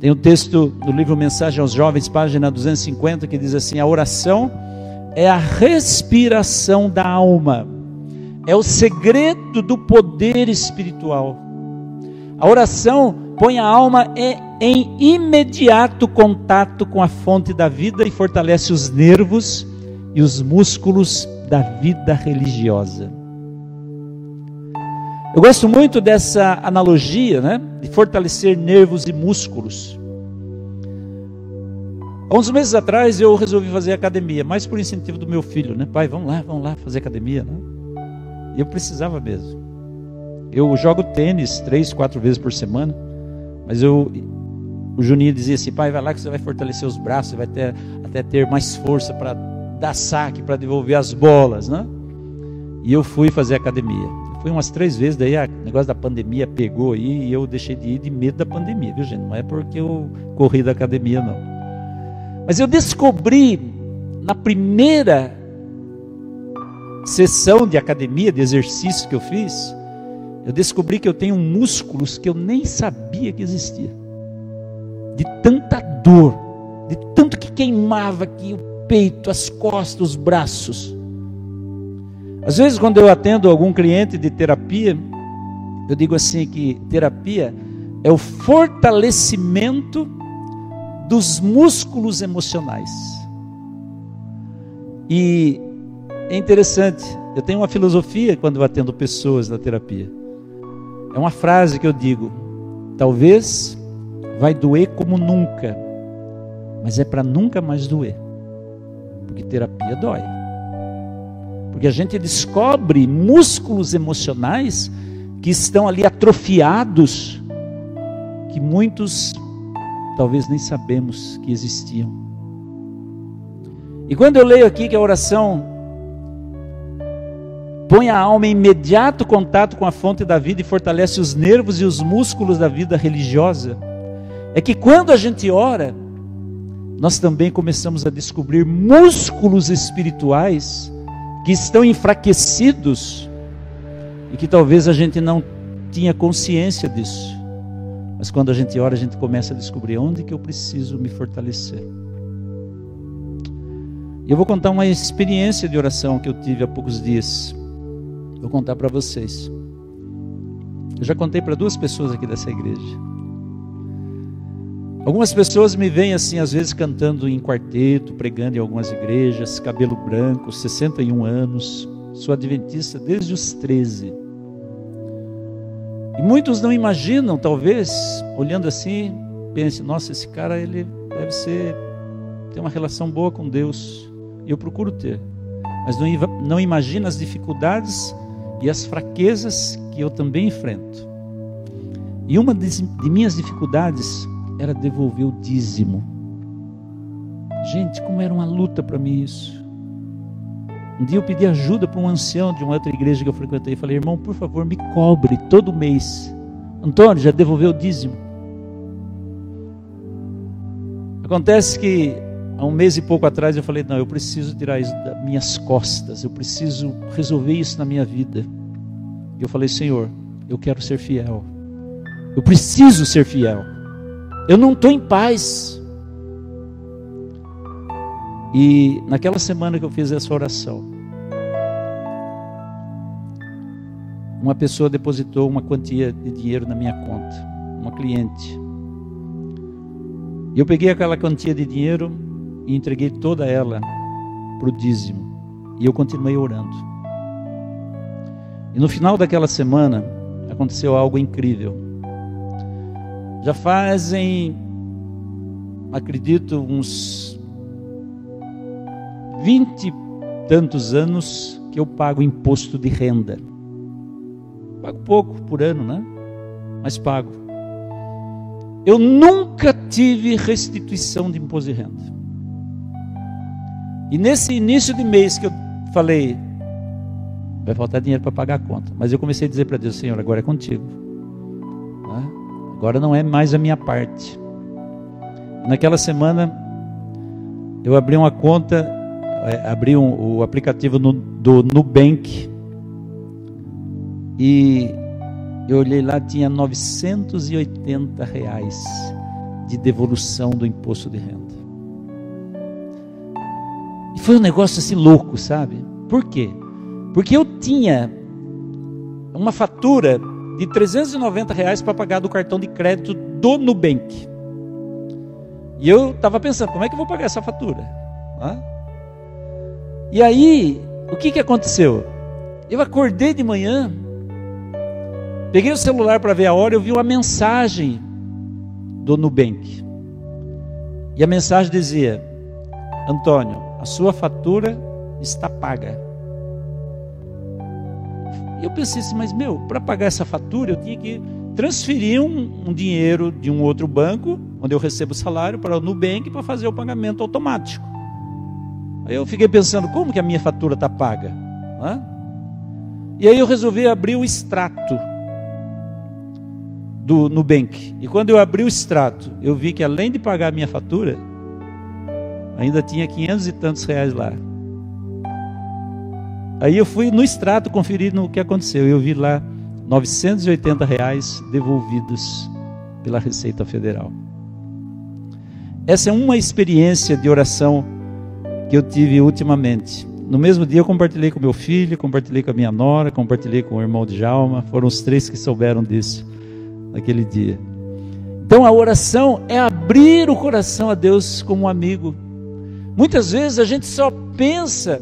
Tem um texto no livro Mensagem aos Jovens, página 250, que diz assim: a oração é a respiração da alma, é o segredo do poder espiritual. A oração põe a alma em imediato contato com a fonte da vida e fortalece os nervos e os músculos da vida religiosa. Eu gosto muito dessa analogia, né? De fortalecer nervos e músculos. Há uns meses atrás eu resolvi fazer academia, mais por incentivo do meu filho, né? Pai, vamos lá, vamos lá fazer academia, né? E eu precisava mesmo. Eu jogo tênis três, quatro vezes por semana, mas eu, o Juninho dizia assim, pai, vai lá que você vai fortalecer os braços, você vai ter, até ter mais força para dar saque, para devolver as bolas, né? E eu fui fazer academia. Fui umas três vezes, daí o negócio da pandemia pegou aí e eu deixei de ir de medo da pandemia, viu gente? Não é porque eu corri da academia, não. Mas eu descobri na primeira sessão de academia, de exercício que eu fiz, eu descobri que eu tenho músculos que eu nem sabia que existia. De tanta dor, de tanto que queimava aqui o peito, as costas, os braços. Às vezes, quando eu atendo algum cliente de terapia, eu digo assim que terapia é o fortalecimento dos músculos emocionais. E é interessante, eu tenho uma filosofia quando eu atendo pessoas na terapia. É uma frase que eu digo: talvez vai doer como nunca, mas é para nunca mais doer, porque terapia dói. Porque a gente descobre músculos emocionais que estão ali atrofiados, que muitos talvez nem sabemos que existiam. E quando eu leio aqui que a oração põe a alma em imediato contato com a fonte da vida e fortalece os nervos e os músculos da vida religiosa, é que quando a gente ora, nós também começamos a descobrir músculos espirituais que estão enfraquecidos e que talvez a gente não tinha consciência disso. Mas quando a gente ora, a gente começa a descobrir onde que eu preciso me fortalecer. E eu vou contar uma experiência de oração que eu tive há poucos dias. Vou contar para vocês. Eu já contei para duas pessoas aqui dessa igreja. Algumas pessoas me veem assim, às vezes cantando em quarteto, pregando em algumas igrejas, cabelo branco, 61 anos, sou adventista desde os 13. E muitos não imaginam, talvez, olhando assim, pense, nossa, esse cara ele deve ser ter uma relação boa com Deus. E eu procuro ter. Mas não, não imagina as dificuldades e as fraquezas que eu também enfrento. E uma de minhas dificuldades era devolver o dízimo. Gente, como era uma luta para mim isso. Um dia eu pedi ajuda para um ancião de uma outra igreja que eu frequentei. Falei, irmão, por favor, me cobre todo mês. Antônio, já devolveu o dízimo? Acontece que há um mês e pouco atrás eu falei, não, eu preciso tirar isso das minhas costas. Eu preciso resolver isso na minha vida. E eu falei, Senhor, eu quero ser fiel. Eu preciso ser fiel. Eu não estou em paz. E naquela semana que eu fiz essa oração, uma pessoa depositou uma quantia de dinheiro na minha conta, uma cliente. E eu peguei aquela quantia de dinheiro e entreguei toda ela para o dízimo. E eu continuei orando. E no final daquela semana aconteceu algo incrível. Já fazem, acredito, uns vinte tantos anos que eu pago imposto de renda. Pago pouco por ano, né? Mas pago. Eu nunca tive restituição de imposto de renda. E nesse início de mês que eu falei, vai faltar dinheiro para pagar a conta. Mas eu comecei a dizer para Deus, Senhor, agora é contigo. Agora não é mais a minha parte. Naquela semana, eu abri uma conta, é, abri um, o aplicativo no, do Nubank e eu olhei lá, tinha 980 reais de devolução do imposto de renda. E foi um negócio assim louco, sabe? Por quê? Porque eu tinha uma fatura de 390 reais para pagar do cartão de crédito do Nubank. E eu estava pensando, como é que eu vou pagar essa fatura? Hã? E aí, o que, que aconteceu? Eu acordei de manhã, peguei o celular para ver a hora, eu vi uma mensagem do Nubank. E a mensagem dizia: Antônio, a sua fatura está paga. E eu pensei assim, mas meu, para pagar essa fatura eu tinha que transferir um, um, dinheiro de um outro banco, onde eu recebo o salário, para o Nubank para fazer o pagamento automático. Aí eu fiquei pensando, como que a minha fatura está paga? Hã? E aí eu resolvi abrir o extrato do Nubank. E quando eu abri o extrato, eu vi que além de pagar a minha fatura, ainda tinha 500 e tantos reais lá. Aí eu fui no extrato conferir no que aconteceu. Eu vi lá 980 reais devolvidos pela Receita Federal. Essa é uma experiência de oração que eu tive ultimamente. No mesmo dia eu compartilhei com meu filho, compartilhei com a minha nora, compartilhei com o irmão de Jalma. Foram os três que souberam disso naquele dia. Então a oração é abrir o coração a Deus como um amigo. Muitas vezes a gente só pensa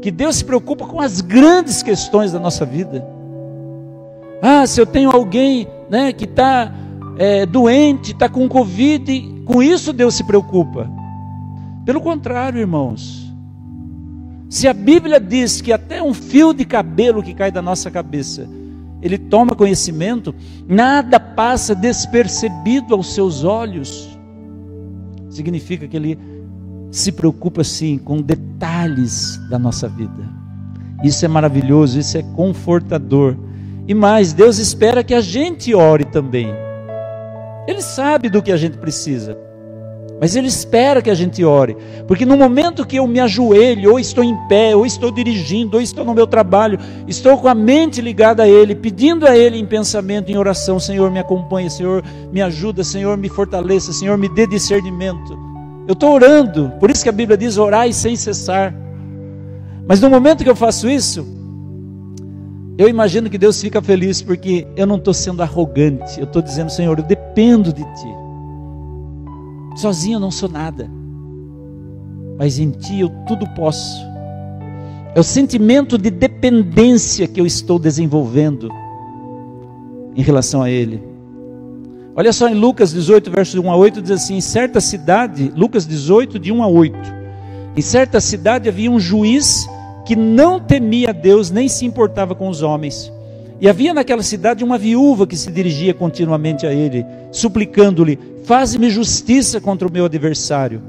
que Deus se preocupa com as grandes questões da nossa vida. Ah, se eu tenho alguém né, que está é, doente, está com Covid, com isso Deus se preocupa. Pelo contrário, irmãos, se a Bíblia diz que até um fio de cabelo que cai da nossa cabeça, ele toma conhecimento, nada passa despercebido aos seus olhos. Significa que ele se preocupa sim com detalhes da nossa vida. Isso é maravilhoso, isso é confortador. E mais, Deus espera que a gente ore também. Ele sabe do que a gente precisa. Mas Ele espera que a gente ore, porque no momento que eu me ajoelho, ou estou em pé, ou estou dirigindo, ou estou no meu trabalho, estou com a mente ligada a Ele, pedindo a Ele em pensamento, em oração: Senhor, me acompanhe, Senhor, me ajuda, Senhor, me fortaleça, Senhor, me dê discernimento. Eu estou orando, por isso que a Bíblia diz: orai sem cessar. Mas no momento que eu faço isso, eu imagino que Deus fica feliz, porque eu não estou sendo arrogante, eu estou dizendo: Senhor, eu dependo de Ti. Sozinho eu não sou nada, mas em Ti eu tudo posso. É o sentimento de dependência que eu estou desenvolvendo em relação a Ele. Olha só em Lucas 18, versos 1 a 8, diz assim: Em certa cidade, Lucas 18, de 1 a 8, em certa cidade havia um juiz que não temia Deus nem se importava com os homens. E havia naquela cidade uma viúva que se dirigia continuamente a ele, suplicando-lhe: Faze-me justiça contra o meu adversário.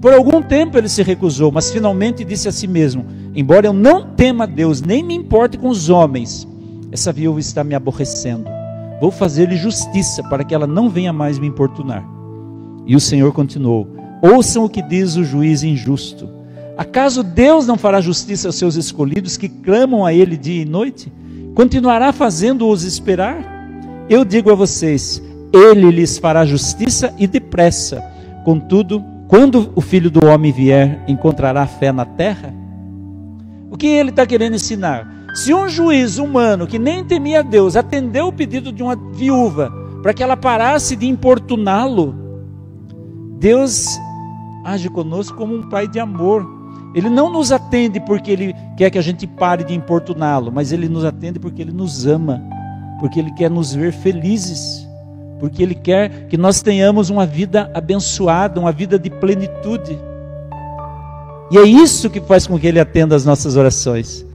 Por algum tempo ele se recusou, mas finalmente disse a si mesmo: Embora eu não tema Deus, nem me importe com os homens, essa viúva está me aborrecendo. Vou fazer-lhe justiça para que ela não venha mais me importunar. E o Senhor continuou: Ouçam o que diz o juiz injusto. Acaso Deus não fará justiça aos seus escolhidos que clamam a Ele dia e noite? continuará fazendo-os esperar? Eu digo a vocês: ele lhes fará justiça e depressa. Contudo, quando o filho do homem vier, encontrará fé na terra? O que ele está querendo ensinar? Se um juiz humano que nem temia Deus atendeu o pedido de uma viúva para que ela parasse de importuná-lo, Deus age conosco como um pai de amor ele não nos atende porque ele quer que a gente pare de importuná-lo, mas ele nos atende porque ele nos ama, porque ele quer nos ver felizes, porque ele quer que nós tenhamos uma vida abençoada, uma vida de plenitude. E é isso que faz com que ele atenda as nossas orações.